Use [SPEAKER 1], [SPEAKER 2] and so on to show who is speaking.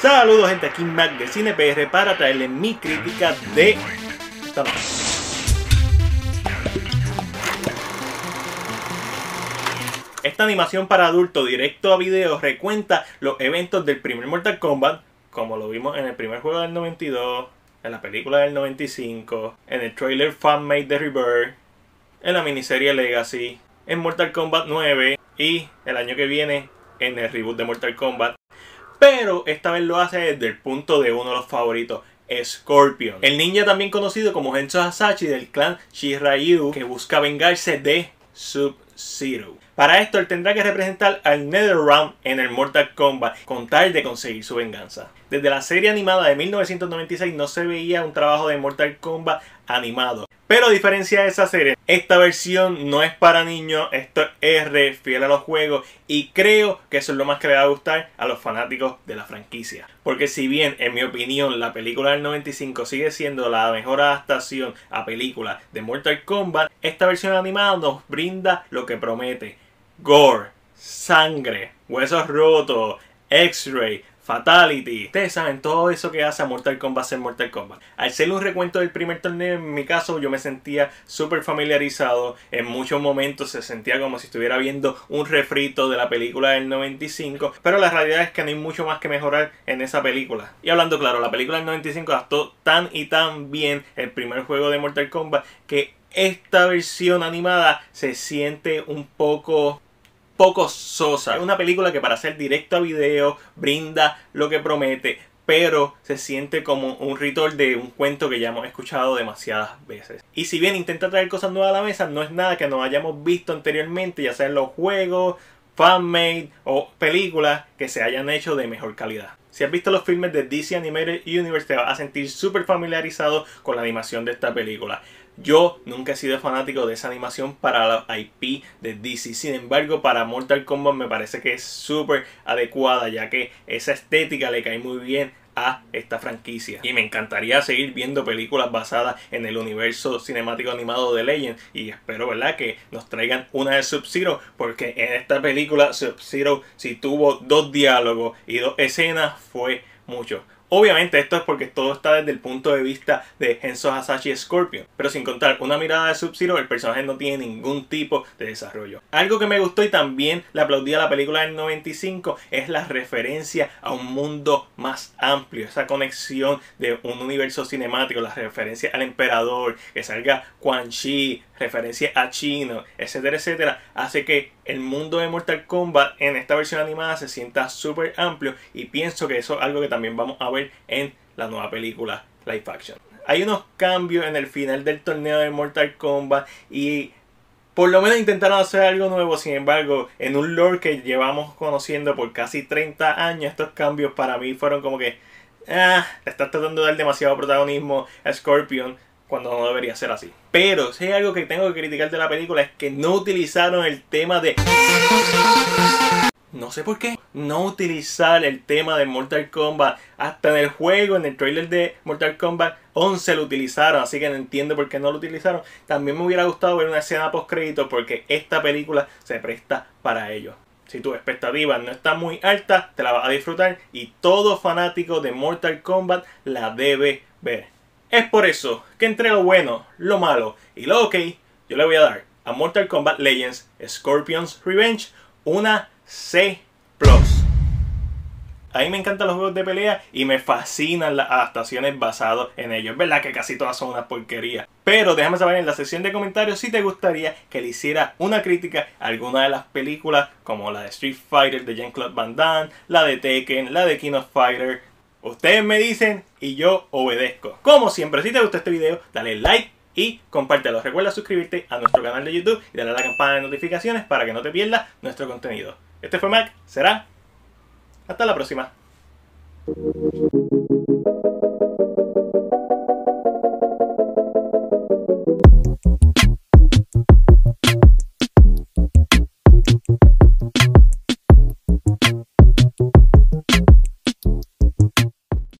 [SPEAKER 1] Saludos gente, aquí Mac de CinePR para traerles mi crítica de esta animación para adultos directo a video recuenta los eventos del primer Mortal Kombat, como lo vimos en el primer juego del 92, en la película del 95, en el trailer fanmade de Rebirth, en la miniserie Legacy, en Mortal Kombat 9 y el año que viene en el reboot de Mortal Kombat pero esta vez lo hace desde el punto de uno de los favoritos, Scorpion. El ninja también conocido como Henso Hasashi del clan Shiraiu que busca vengarse de Sub-Zero. Para esto él tendrá que representar al NetherRealm en el Mortal Kombat con tal de conseguir su venganza. Desde la serie animada de 1996 no se veía un trabajo de Mortal Kombat animado. Pero a diferencia de esa serie, esta versión no es para niños, esto es fiel a los juegos y creo que eso es lo más que le va a gustar a los fanáticos de la franquicia. Porque si bien, en mi opinión, la película del 95 sigue siendo la mejor adaptación a película de Mortal Kombat, esta versión animada nos brinda lo que promete. Gore, sangre, huesos rotos, X-ray, Fatality. Ustedes saben todo eso que hace a Mortal Kombat ser Mortal Kombat. Al ser un recuento del primer torneo, en mi caso yo me sentía súper familiarizado. En muchos momentos se sentía como si estuviera viendo un refrito de la película del 95. Pero la realidad es que no hay mucho más que mejorar en esa película. Y hablando claro, la película del 95 actuó tan y tan bien el primer juego de Mortal Kombat que esta versión animada se siente un poco poco sosa. Es una película que para ser directo a video brinda lo que promete, pero se siente como un ritual de un cuento que ya hemos escuchado demasiadas veces. Y si bien intenta traer cosas nuevas a la mesa, no es nada que no hayamos visto anteriormente, ya sea en los juegos, fanmade o películas que se hayan hecho de mejor calidad. Si has visto los filmes de DC Animated Universe te vas a sentir súper familiarizado con la animación de esta película. Yo nunca he sido fanático de esa animación para la IP de DC. Sin embargo, para Mortal Kombat me parece que es súper adecuada, ya que esa estética le cae muy bien esta franquicia. Y me encantaría seguir viendo películas basadas en el universo cinemático animado de Legend. Y espero, ¿verdad?, que nos traigan una de Sub-Zero. Porque en esta película Sub-Zero, si tuvo dos diálogos y dos escenas, fue mucho. Obviamente esto es porque todo está desde el punto de vista de Henso Hasashi Scorpion, pero sin contar una mirada de Sub-Zero, el personaje no tiene ningún tipo de desarrollo. Algo que me gustó y también le aplaudí a la película del 95 es la referencia a un mundo más amplio, esa conexión de un universo cinemático, la referencia al emperador, que salga Quan Chi, referencia a chino, etcétera, etcétera, hace que el mundo de Mortal Kombat en esta versión animada se sienta súper amplio y pienso que eso es algo que también vamos a ver en la nueva película live action. Hay unos cambios en el final del torneo de Mortal Kombat y por lo menos intentaron hacer algo nuevo, sin embargo, en un lore que llevamos conociendo por casi 30 años, estos cambios para mí fueron como que, ah, estás tratando de dar demasiado protagonismo a Scorpion cuando no debería ser así. Pero si hay algo que tengo que criticar de la película es que no utilizaron el tema de... No sé por qué. No utilizar el tema de Mortal Kombat. Hasta en el juego, en el trailer de Mortal Kombat 11 lo utilizaron. Así que no entiendo por qué no lo utilizaron. También me hubiera gustado ver una escena post crédito porque esta película se presta para ello. Si tu expectativa no está muy alta, te la vas a disfrutar y todo fanático de Mortal Kombat la debe ver. Es por eso que entre lo bueno, lo malo y lo ok, yo le voy a dar a Mortal Kombat Legends Scorpion's Revenge una C+. A mí me encantan los juegos de pelea y me fascinan las adaptaciones basadas en ellos. Es verdad que casi todas son una porquería. Pero déjame saber en la sección de comentarios si te gustaría que le hiciera una crítica a alguna de las películas como la de Street Fighter de Jean-Claude Van Damme, la de Tekken, la de King of Fighter, Ustedes me dicen y yo obedezco. Como siempre, si te gustó este video, dale like y compártelo. Recuerda suscribirte a nuestro canal de YouTube y darle a la campana de notificaciones para que no te pierdas nuestro contenido. Este fue Mac, será hasta la próxima.